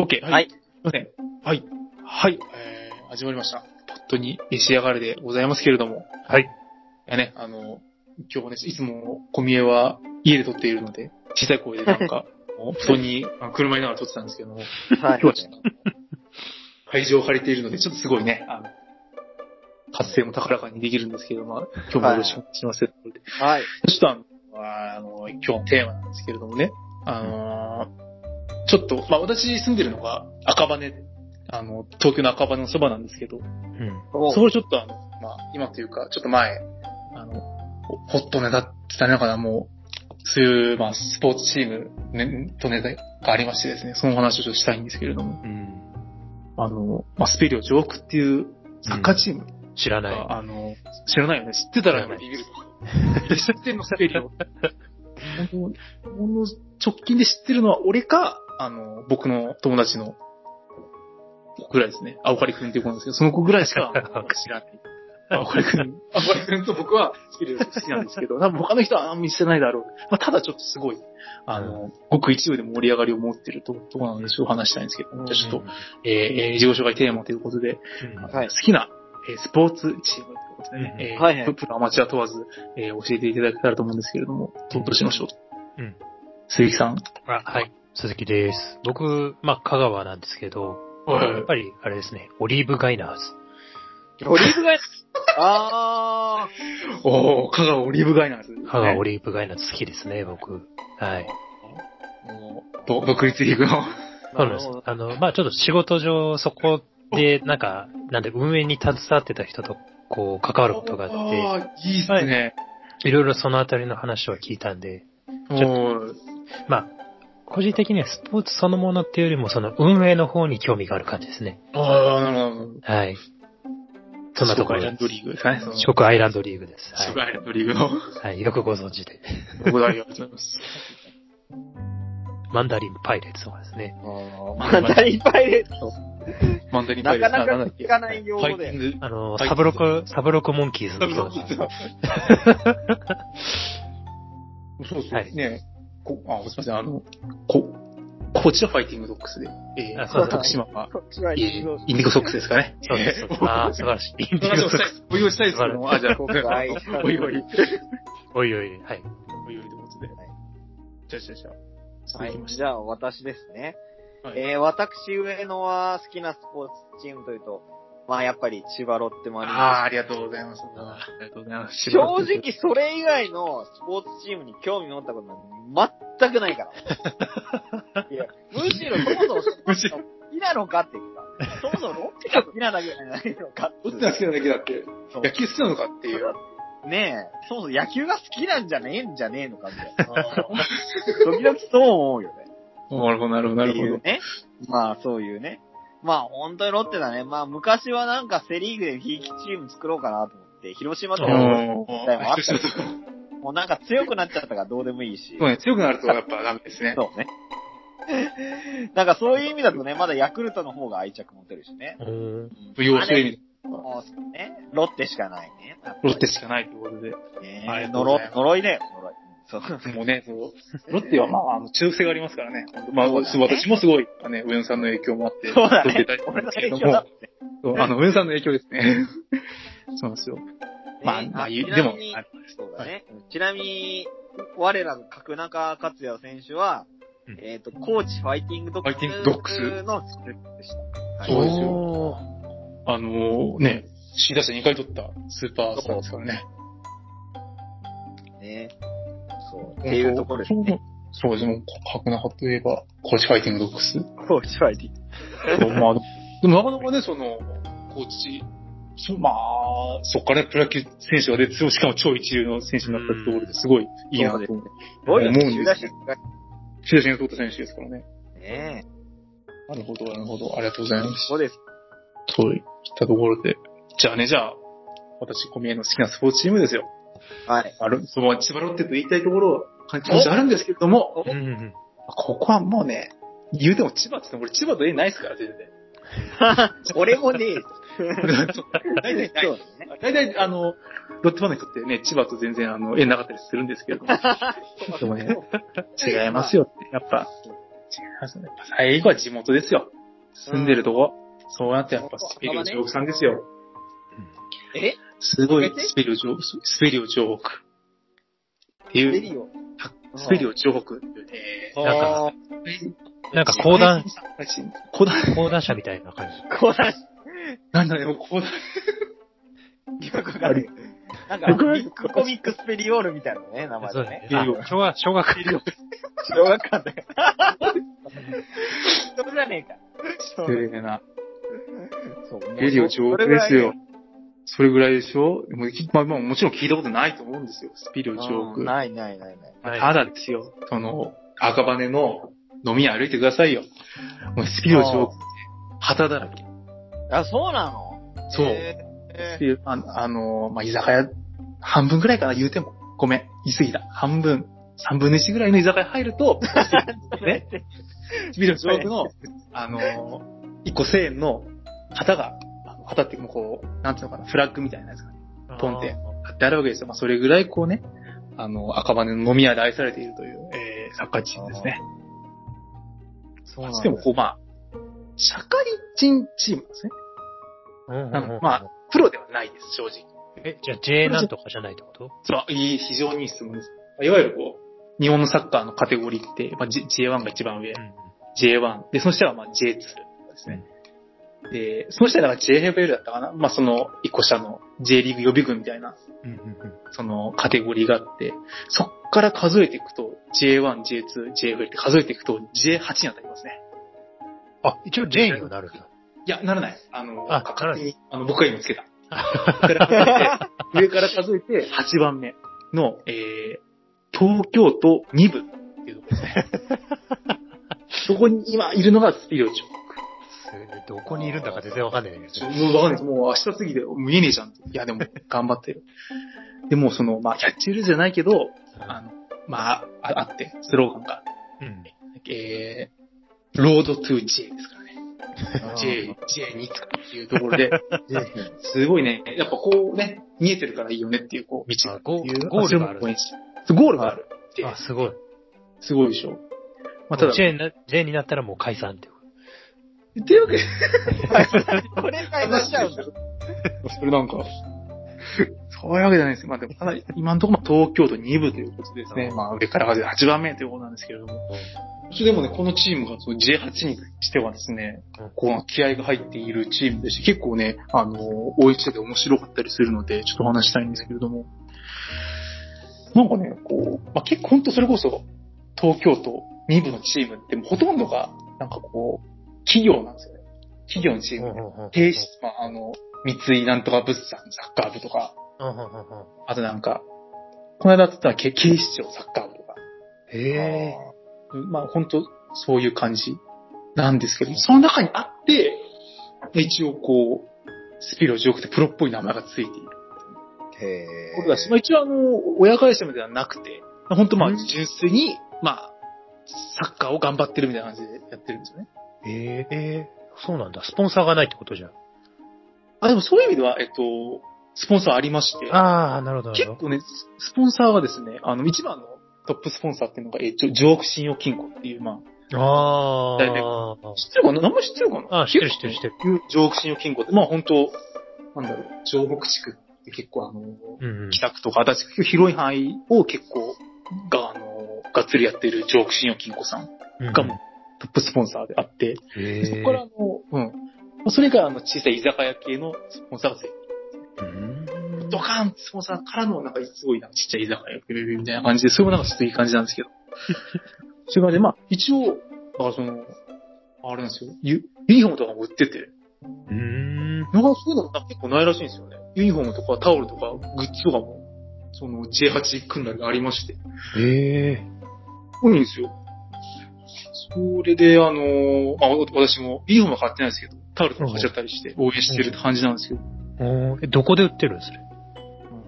OK。はい。すいません。はい。はい。えー、始まりました。ポットに仕上がれでございますけれども。はい。いやね、あの、今日はね、いつも小見えは家で撮っているので、小さい声でなんか、布団に、あ車にながら撮ってたんですけども、はい今日はちょっと、会場を借りているので、ちょっとすごいね、あの、活性も高らかにできるんですけど、まあ、今日もよろしくお願いします。はい。ちょっとあの、あの、今日のテーマなんですけれどもね、あのーちょっと、まあ私住んでるのが赤羽、あの、東京の赤羽のそばなんですけど、うん。おそこでちょっとあの、まあ今というか、ちょっと前、あの、ホットネタって言ったらもう、そういう、まあスポーツチーム、ね、とネタがありましてですね、その話をちょっとしたいんですけれども、うん。あの、まあスペリオジョークっていうサッカーチーム知らない。が、あの、知らないよね。知ってたらビビると。知ってんのスペリオ。本当ほんの直近で知ってるのは俺か、あの、僕の友達の子ぐらいですね。青カリくんっていう子なんですけど、その子ぐらいしか知らない。青カリくん、青カリくんと僕はスペリオ好きなんですけど、多分他の人はあんまり知らないだろう。まあ、ただちょっとすごい、あの、ごく一部で盛り上がりを持ってるとところなので、ちょっと話したいんですけど、じゃあちょっと、えーえー自己紹介テーマということで、好きな、えースポーツチームということでね、うんえーはいはいプロアマチュア問わず、えー教えていただけたらと思うんですけれども、どうどうしましょう。うん。鈴木さん。あ、はい。鈴木です。僕、まあ、香川なんですけど、はいやっぱり、あれですね、オリーブガイナーズ。オリーブガイ あおー、香川オリーブガイナーズ、香川オリリーブガイナーズ好きですね、僕。はい。ー独立リーグの。そうなんです。あの、まあ、ちょっと仕事上、そこで、なんか、なんで、運営に携わってた人と、こう、関わることがあって、あーいいっすね。いろいろそのあたりの話を聞いたんで、おーまあ、個人的にはスポーツそのものっていうよりも、その運営の方に興味がある感じですね。あー、なるほど。はい。そんなところでアイランドリーグですかね。その四国アイランドリーグです。四国アイランドリーグの。はい。よくご存知で。お答えありがとうございます。マンダリンパイレーツとかですね。ー。まだいっぱいで。マンダリンパイレーツなかなか聞かない用語であの、はいサブロク、サブロクモンキーズの人が。そうそう。はいねこあ、すみません、あの、こ、こちらファイティングドックスで、えー、あそうそう徳島は、こっちはえーインディゴソックスですかね。そうです。ああ、素晴らしい。インディ話ゴソックス。をしたいです。お用意したいですけども、あ、じゃあ、おいおい。おいおい、はい。おいおいということで。じゃあ、じゃあ、じゃあ、はい。じゃあ、私ですね。はいえー、私、上野は好きなスポーツチームというと、まあ、やっぱり千葉ロッテマリーンズああ、ありがとうございます。ありがとうございます。正直、それ以外のスポーツチームに興味持ったことなんて全くないから。いや、むしろそもそもむしろ好きなのかっていうか、そもそもロッテが好きなだけじゃないのかってどっいうちが好きなだけだって、そう野球好きなのかっていう。ねえ、そもそも野球が好きなんじゃねえんじゃねえのかみたいな。時々そう思うよね。なるほど、なるほど、なるほど。っていうね。まあ、そういうね。まあ、本当にロッテだね。まあ、昔はなんかセリーグでひいきチーム作ろうかなと思って、広島とかもあったけどもうなんか強くなっちゃったからどうでもいいし。そうね、強くなるとやっぱダメですね。そうね。なんかそういう意味だとね、まだヤクルトの方が愛着持てるしね。うーん。うん要するに、そうね。ロッテしかないね。ロッテしかないということで。ね呪ざいます呪いだよ、呪い。そう。もうね、そう。ロッテはまあ、あの、中性がありますからね。まあ、私もすごい、ね、上野さんの影響もあって、そうだねロッテ大好きなんですけども。そうあの、上野さんの影響ですね。そうなんですよ。まあねまあ言うちなみにでもあそうだね。ちなみに、我らの角中克也選手はうん、えっと、高知ファイティングドックスファイティングドックスのスクープでした。そうですよあのね、首位打者2回取ったスーパースターですからね。ね。そう。っていうところですね。そうですね。角中といえば、高知ファイティングドックス。高知ファイティング。まあ、でもなかなかね、その、高知、そまあ、そっからプロ野球選手が出て、しかも超一流の選手になったところですごいいいなと思う。んです中出し首位打者が取った選手ですからね。ねなるほど、なるほど。ありがとうございます。そうです。そういったところで。じゃあね、じゃあ、私、小宮の好きなスポーツチームですよ。はい。ある、その千葉ロッテと言いたいところは、気持ちあるんですけれども、うんうんここはもうね、言うても千葉って言っても俺千葉と絵ないですから、全然。俺もね、大体。大体、あの、ロッテファンの人ってね、千葉と全然あの、縁なかったりするんですけれども。でもね、違いますよって、やっぱ、違いますね。やっぱ最後は地元ですよ。住んでるとこ。そうやってやっぱスペリオ上北さんですよ。え？すごいスペリオ上、スペリオ上北。っていう、ベリオ。スペリオ上北っていうね、なんかあなんか講談、講談、講談社みたいな感じ。ー、こうだし、なんだね、もう講談。よくわかる。なんか、ビッグコミックスペリオールみたいなね、名前でね。そうだね。あ小学、小学小学館で。そうじゃねえか。失礼な。そうスペリオ上北ですよ。。それぐらいでしょ？もうまあ、まあ、もちろん聞いたことないと思うんですよ。スピリオ上北。ないないないない。まあただですよ、その、赤羽の飲み屋歩いてくださいよ。もうスピリオ上北、旗だらけ。あ、そうなの？そうへっていうああの、まあ、居酒屋、半分ぐらいかな、言うても。ごめん、言い過ぎた。半分、三分の一ぐらいの居酒屋入ると、ね、スピリオ上北の、あの、一個千円の旗が、旗ってもうこう、なんていうのかな、フラッグみたいなやつがポンって貼ってあるわけですよ。まあ、それぐらいこうね、あの、赤羽の飲み屋で愛されているという、えー、サッカーチームですね。そうなんだでもこう、まあ、社会人チームなんですね。うんなのでまあ、プロではないです、正直。え、じゃあ J なんとかじゃないってこと？そう、いい、非常にいい質問です。いわゆるこう、日本のサッカーのカテゴリーって、まあ、J- J1 が一番上、うん J1。で、その下はまあ J2 ですね。で、その下が JFL だったかな？まあその一個下の J リーグ予備軍みたいな、うんうんうんそのカテゴリーがあって、そっから数えていくと、J1、J2、JFL って数えていくと J8 に当たりますね。あ、一応 J にはなるんだ。いや、ならない。あの、あ勝手に、あの、僕が今つけた。上から数えて上から数えて8番目の、えー、東京都2部っていうところですね。そこに今いるのがスピリオチョ。どこにいるんだか全然わかんないんだわかんないです。もう明日過ぎで見えねえじゃん。いや、でも、頑張ってる。でも、その、まあ、キャッチルじゃないけど、あの、まあ、ああって、スローガンが、うん。えー、ロードトゥ J ですからね。J、J2 っていうところで、すごいね、やっぱこうね、見えてるからいいよねっていう、こう、道があゴールがあるゴールがあるあ、すごい。すごいでしょ。まあ、ただ、J になったらもう解散って。っていうわけで、これ解散しちゃうんだ。それなんか、そういうわけじゃないです。まあでも、ただ、今のところ東京都2部ということですね。まあ上から数え8番目ということなんですけれども。でもね、このチームがその J8 にしてはですねうん、こう気合が入っているチームでして、結構ね、あの、応援してて面白かったりするので、ちょっとお話したいんですけれども。なんかね、こう、まあ結構本当それこそ、東京都2部のチームってほとんどが、なんかこう、企業なんですよね。企業のチームで。低質、まあ、あの、三井なんとか物産サッカー部とか、あとなんか、この間だったらけ警視庁サッカー部とか、へえ。まあ本当そういう感じなんですけど、その中にあって、一応こう、スピロジョークってプロっぽい名前がついているへことだし、まあ一応あの、親会社ではなくて、本当まあうん純粋に、まあ、サッカーを頑張ってるみたいな感じでやってるんですよね。えええそうなんだ。スポンサーがないってことじゃん。あ、でもそういう意味では、えっと、スポンサーありまして、ああ、なるほど。結構ね、スポンサーはですね、あの、一番のトップスポンサーっていうのが、えー、ジョジョーク信用金庫っていう、まあ、あだいぶあ。知ってるかな？名前知ってるかな？あ知ってる知ってる知ってる。ジョーク信用金庫って、まあ本当なんだろう、城北地区って結構あの、うんうん。北区とか足立区広い範囲を結構、が、あの、がっつりやっているジョーク信用金庫さんうんがもうトップスポンサーであって。そこからあの、うん。それがあの小さい居酒屋系のスポンサーがついてうんドカーンスポンサーからの、なんかすごいなんかちっちゃい居酒屋みたいな感じで、それもなんかちょっといい感じなんですけど。それからね、まあ、一応、だからその、あれなんですよ、ユユニフォームとかも売ってて、うん。なんかそういうのも結構ないらしいんですよね。ユニフォームとかタオルとかグッズとかも、その J8 訓練がありまして。へえ。多いんですよ。それで、あのあ、私もユニフォームは買ってないですけど、タオルとか買っちゃったりして応援してるって感じなんですけど、おーえ、どこで売ってるんそれ？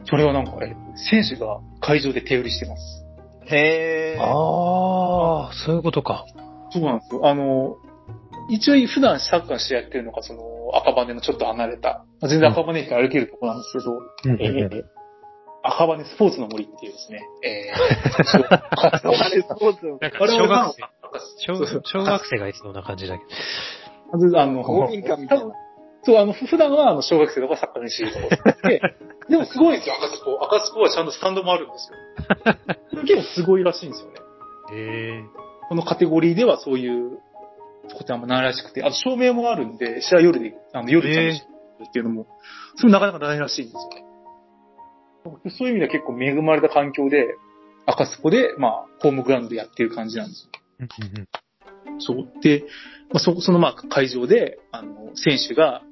それはなんか、え選手が会場で手売りしてます。へー。ああ、そういうことか。そうなんですよ。あの、一応普段サッカーの試合やってるのが、その、赤羽のちょっと離れた、まあ全然赤羽駅から歩けるところなんですけど、うん。えー。赤羽スポーツの森っていうですね、えー、あれスポーツのなんか我々小学生、赤す。小小学生がいそうな感じだけど。あの、公民館みたいな。そう、あの、ふ普段はあの小学生とかサッカー練習とかで、でもすごいんですよ、赤スポ。赤スポはちゃんとスタンドもあるんですよ。結構すごいらしいんですよね。えこのカテゴリーではそういうことはあんまないらしくて、あと照明もあるんで、試合夜で、あの夜で楽しむっていうのも、それなかなかないらしいんですよね。そういう意味では結構恵まれた環境で、赤スポで、まあ、ホームグラウンドでやってる感じなんですよ。ー。そう。で、まあ、そ、そのまあ会場で、あの、選手が、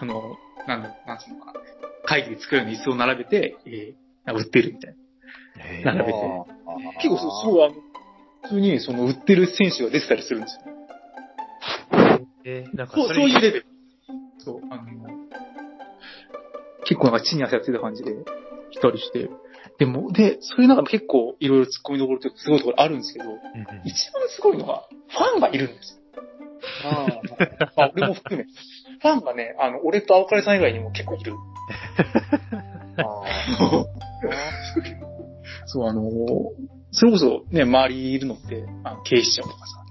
あの、なんだ、なんつうのかな、会議で作るように椅子を並べて、えー、売ってるみたいえな。並べて。結構そう、すごい、あの、普通にその売ってる選手が出てたりするんですよ。えーなんかそう、そういうレベル。そう、あの、結構なんか地に汗がついた感じで来たりして。でも、で、そういう中で結構いろいろ突っ込みどころというかすごいところあるんですけど、うんうん一番すごいのが、ファンがいるんですよ。ああ、俺も含め。ファンがね、あの、俺と青カレさん以外にも結構いる。そう、あのそれこそね、周りいるのって、あの警視庁とかさ、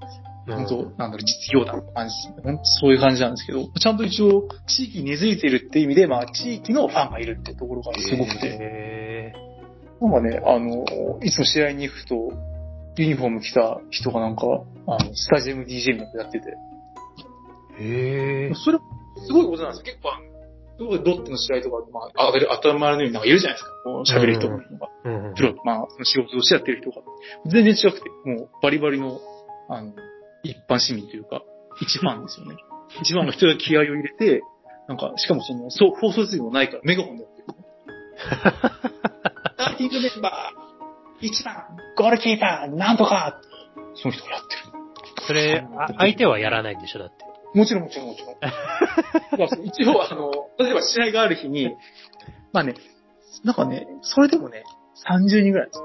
本当なんだろう、実業団の感じ、本当そういう感じなんですけど、ちゃんと一応、地域に根付いてるっていう意味で、まあ、地域のファンがいるってところがすごくて、えなんかね、あの、いつも試合に行くと、ユニフォーム着た人がなんか、あの、スタジアム DJ みたいなのやってて、ー、えー、それ、すごいことなんですよ。結構、あのすごいロッテの試合とか、まあ、当たり当たり前のようになんかいるじゃないですか。こう喋る人が、うんうんプロ、まあ、その仕事としてやってる人が。全然違くて、もうバリバリの、あの、一般市民というか、一ファンですよね。一番の人が気合を入れて、なんか、しかもその、そう、放送設備もないからメガホンでやってる。ーティングメンバー、一番、ゴールキーパー、なんとか、その人がやってる。それ、あ相手はやらないんでしょだって。もちろんもちろんもちろん。まあ一応、あの、例えば試合がある日に、まあね、なんかね、それでもね、30人ぐらいです。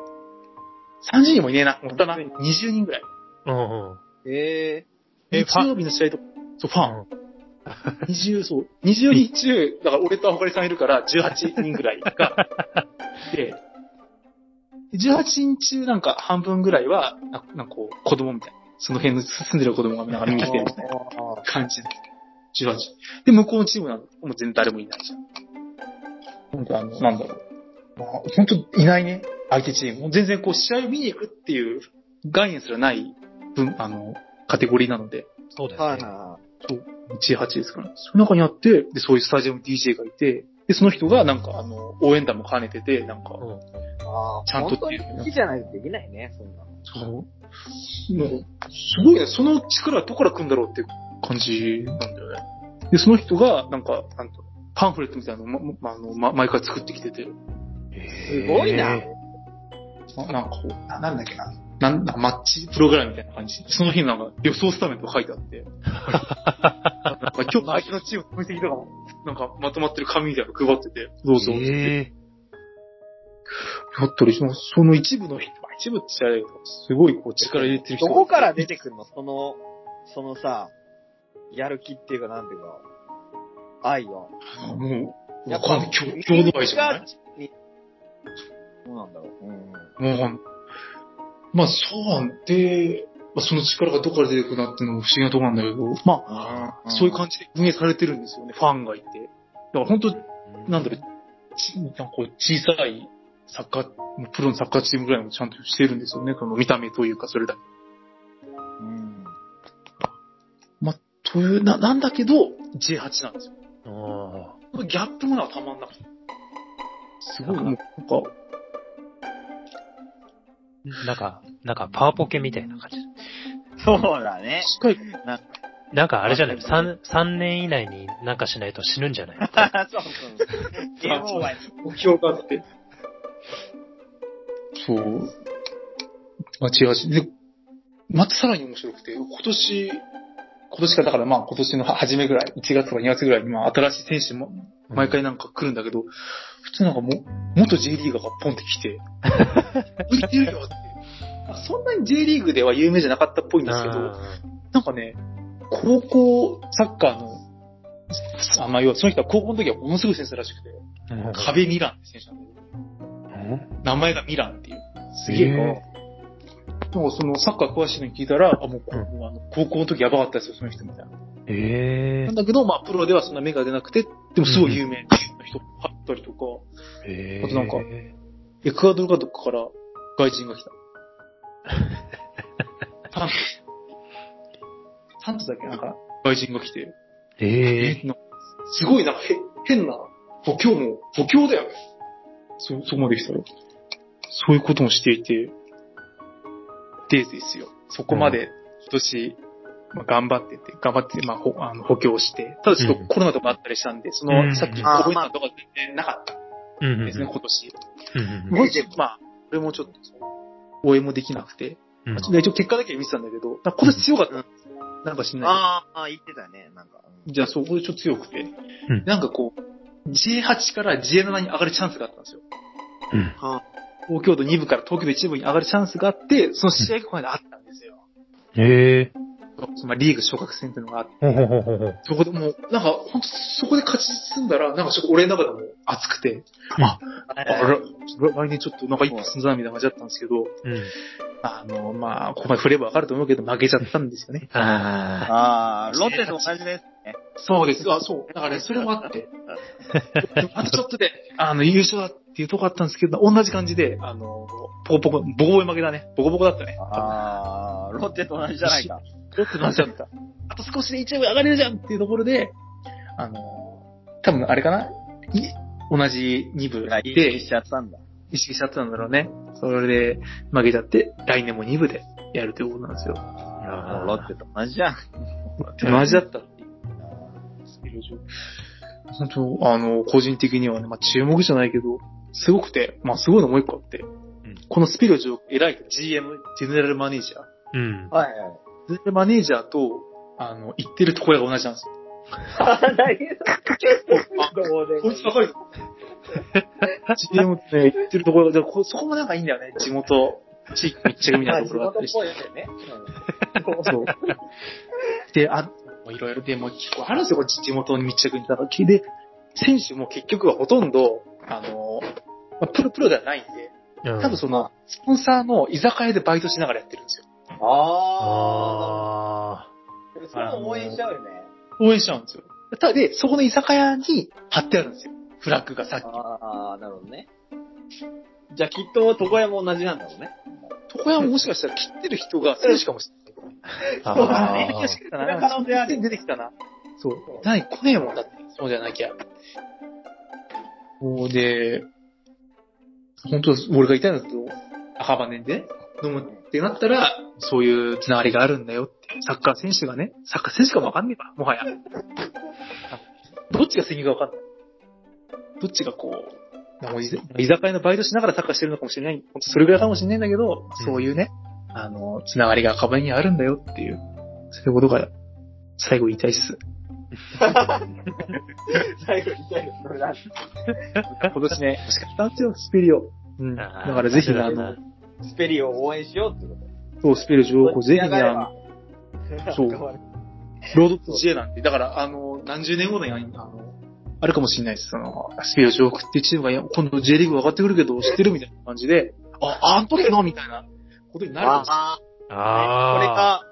30人もいねえな。もったな。20人ぐらい。うんうん。ええ日曜日の試合と、そう、ファン。20、そう、20人中、だから俺とあかりさんいるから18人ぐらいが、で、18人中なんか半分ぐらいは、ななんかこう、子供みたいな。その辺の 住んでる子供がなんか見に来てるみたいな感じで。18。で、向こうのチームなんかもう全然誰もいないじゃん。本当あの、なんだろう。まあ、本当いないね。相手チーム。もう全然こう、試合を見に行くっていう概念すらない分、あの、カテゴリーなので、そうだー、はよね。そう、18ですから。その中にあって、で、そういうスタジアム DJ がいて、で、その人がなんかあの、応援団も兼ねてて、なんか、うんい。ああ、ちゃんと本当に好きじゃないとできないね、そんなの。そう。もう、すごいね、その力はどこから来るんだろうって感じなんだよね。で、その人が、なんか、なんと、パンフレットみたいなのを、ま、まあの、ま、毎回作ってきてて、すごいななんかこう、ななんだっけな。なんなんかマッチプログラムみたいな感じ。その日のなんか予想スタメンとか書いてあって。なんか今日の相手のチームの分析とかも、なんかまとまってる紙みたいなの配ってて、どうぞって。えやったりします。その一部の人、まあ一部って言っちゃあれだけど、すごいこう力入れてる人がどこから出てくるのその、そのさ、やる気っていうか、なんていうか、愛は。あもう、やっぱわかんない。共共同愛じゃない？どうなんだろう。うん。もう、まあそうなんで、まあ、その力がどこから出てくるなっていうのも不思議なところなんだけど、まあ、そういう感じで運営されてるんですよね、ファンがいて。だから本当、なんだろう、ちなんかこう小さいサッカー、プロのサッカーチームぐらいもちゃんとしてるんですよね、その見た目というか、それだけ。うん。という、な、なんだけど、J8 なんですよ。あギャップものはたまんなくて。すごい、もう、なんか、ーなんか、なんかパワポケみたいな感じ。そうだね。しっかり、なんかあれじゃない ?3、三年以内になんかしないと死ぬんじゃない？そうそう。ゲームオーバーに目標があって。そう。まあ、J8。で、またさらに面白くて、今年、今年か、だからまあ今年の初めぐらい、1月とか2月ぐらいにまあ新しい選手も毎回なんか来るんだけど、普通なんかも、元 J リーガーがポンって来て、浮いてるよって。まあそんなに J リーグでは有名じゃなかったっぽいんですけど、なんかね、高校サッカーの、あ、まあ要はその人は高校の時はものすごい選手らしくて、うん。壁ミランって選手なんだけど、名前がミランっていう。すげえこう、なんかそのサッカー詳しいのに聞いたら、あ、もう、こうあの高校の時やばかったですよ、その人みたいな。え。なんだけど、まあ、プロではそんな目が出なくて、でもすごい有名な人があったりとか、え。あとなんかエクアドルかどっかから外人が来た。タント、タントだっけ？なんか、外人が来て、え。えなんかすごいなんかへ変な、補強も、補強だよね。そ、そこまで来たら。そういうこともしていて、でですよ。そこまで今年、まあ、頑張ってて、頑張って、まあ、ほあの補強して、ただちょっとうん。コロナとかあったりしたんで、そうん。の、さっき覚えたとか全然なかった。うんですね、今年。うんもし、まあ、これもちょっと、応援もできなくて、うん。まあ一応結果だけ見てたんだけど、今年強かった。ん。ですよ。なんか知んない。ああ、言ってたね、なんか。じゃあ、そこでちょっと強くて、うん。なんかこう、J8 から J7 に上がるチャンスがあったんですよ。うん。は東京都2部から東京都1部に上がるチャンスがあって、その試合がこの間あったんですよ。ええそのリーグ昇格戦っていうのがあって、ほうほうほうほ。そこでもう、なんか、ほんと、そこで勝ち進んだら、なんかちょっと俺の中でも熱くて、あ、あら、来年ちょっとなんか一歩進んだなみたいな感じだったんですけど、うん。あの、まあ、ここまで振ればわかると思うけど、負けちゃったんですよね。あああ、ロッテと同じですね。そうです。あ、そう。だからね、それもあって、でもあとちょっとで、あの、優勝だっていうとこあったんですけど、同じ感じで、あの、ポコポコ、ボコボコに負けだね。ボコボコだったね。ああ、ロッテと同じじゃないか。ちょっとなっちゃった。あと少しで一部上がれるじゃんっていうところで、あの、多分あれかな？い同じ2部がいいでしちゃったんだ。意識しちゃったんだろうね。それで負けちゃって、来年も2部でやるということなんですよ。もうロッテと同じじゃん。同じだった本当、あの、個人的にはね、まあ注目じゃないけど、すごくて、まあすごいのもう一個あって、このスピード上、偉い GM、ジェネラルマネージャー。うん。はいはい。ジェネラルマネージャーと、あの、行ってる床屋が同じなんですよ。どうでこいつ高いぞ。GM ってね、行ってるところが、じゃあこそこもなんかいいんだよね。地元、地域密着みたいなところがあったりして。ね。そう。で、あ、いろいろで、もう結構あるんですよ、地元に密着にいた時で、選手も結局はほとんど、あの、まあ、プロプロではないんで、うん多分その、スポンサーの居酒屋でバイトしながらやってるんですよ。あああ。そう応援しちゃうよね。応援しちゃうんですよ。ただで、そこの居酒屋に貼ってあるんですよ。フラッグがさっき。ああ、なるほどね。じゃあきっと床屋も同じなんだろうね。床屋ももしかしたら切ってる人が選手かもしれない。あ。そうだねあー気がしてきたな。それは可能性ある出てきたな。そう。何来ねえもんだって。そうじゃなきゃ。そうで、本当俺が言いたいのだと、赤羽で飲むってなったら、そういうつながりがあるんだよって。サッカー選手がね、サッカー選手かもわかんねえわ、もはや。どっちが責任かわかんない？どっちがこう、なんか居酒屋のバイトしながらサッカーしてるのかもしれない。本当それぐらいかもしれないんだけど、そういうね、あの、つながりが赤羽にあるんだよっていう、そういうことが、最後言いたいっす。最後に言いのそれだ。今年ね、欲しかったんですよ、スペリオ。うん。だからぜひね、あの、スペリオを応援しようってこと。そう、スペリオ上皇、ぜひね、あの、のそうロードと J なんて、だから、あの、何十年後のやあの、あるかもしれないです。その、スピリオ上空っていうチームが今度 J リーグ上がってくるけど、知ってるみたいな感じで、あ、あん時のみたいなことになるかもしれない。ああ、あこれが、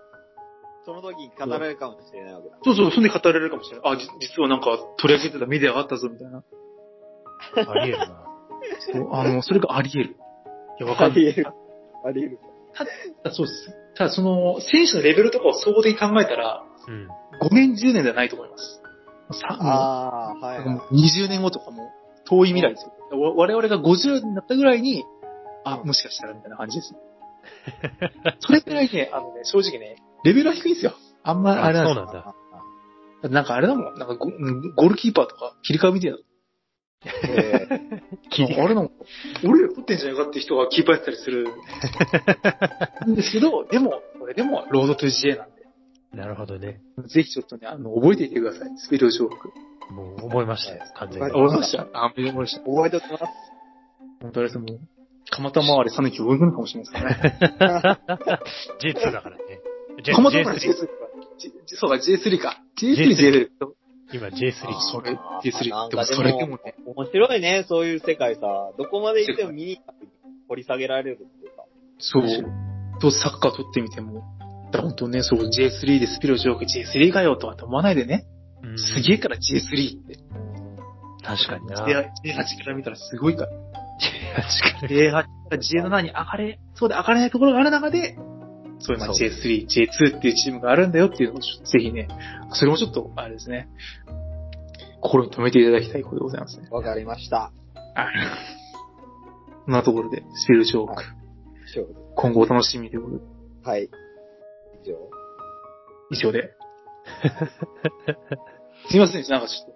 その時に語られるかもしれないわけだ。そうそう、そんで語られるかもしれない。あ、じ実はなんか取り上げてたメディアがあったぞ、みたいな。あ。あり得るな。そう、あの、それがあり得る。いや、わかんない。り得る。あり得る。ただそうです。ただ、その、選手のレベルとかを総合的に考えたら、うん。5年、10年ではないと思います。ああ、はい、なんかもう20年後とかも遠い未来ですよ。わ我々が50になったぐらいに、あ、もしかしたらみたいな感じです。それくらいね、あのね、正直ね、レベルは低いんですよ。あんまあれなんですそうなんだ。よ。なんかあれだもん。なんかゴうんゴールキーパーとか切り替えみたいな。ええ あれなの俺より取ってんじゃないかって人がキーパーやったりする。んですけど、でも、これでも、ロードトゥ GA なんで。なるほどね。ぜひちょっとね、あの、覚えていてください。スペル上空。もう覚えましたよ、完全に。覚えましたあ、覚えました。覚えておきます。本当ですもう、蒲田周りさぬき追い込むかもしれないですからね。J2 だからね。J- 蒲田周り J3 J3 か？J- そうか、J3 か。J3、J3。今 J3。あ、それ、あ J3。なんでもかそれでもね、面白いね、そういう世界さ。どこまで行っても見に掘り下げられるっていうか。そう。とサッカー取ってみても、だ本当ね、そう J3 でスピロジョーク J3 かよとは思わないでね、うんすげえから J3 って。確かにな。J8 から見たらすごいから。確かに。J8 から J7 に上がれ、そうで上がれないところがある中で、そういうまあそう J3、J2 っていうチームがあるんだよっていうのをぜひね、それもちょっと、あれですね、心に留めていただきたいことでございますね。わかりました。はい。こんなところで、スピルジョーク、はい今後お楽しみということで、はい。以上。以上で。すいません、なんかちょっと、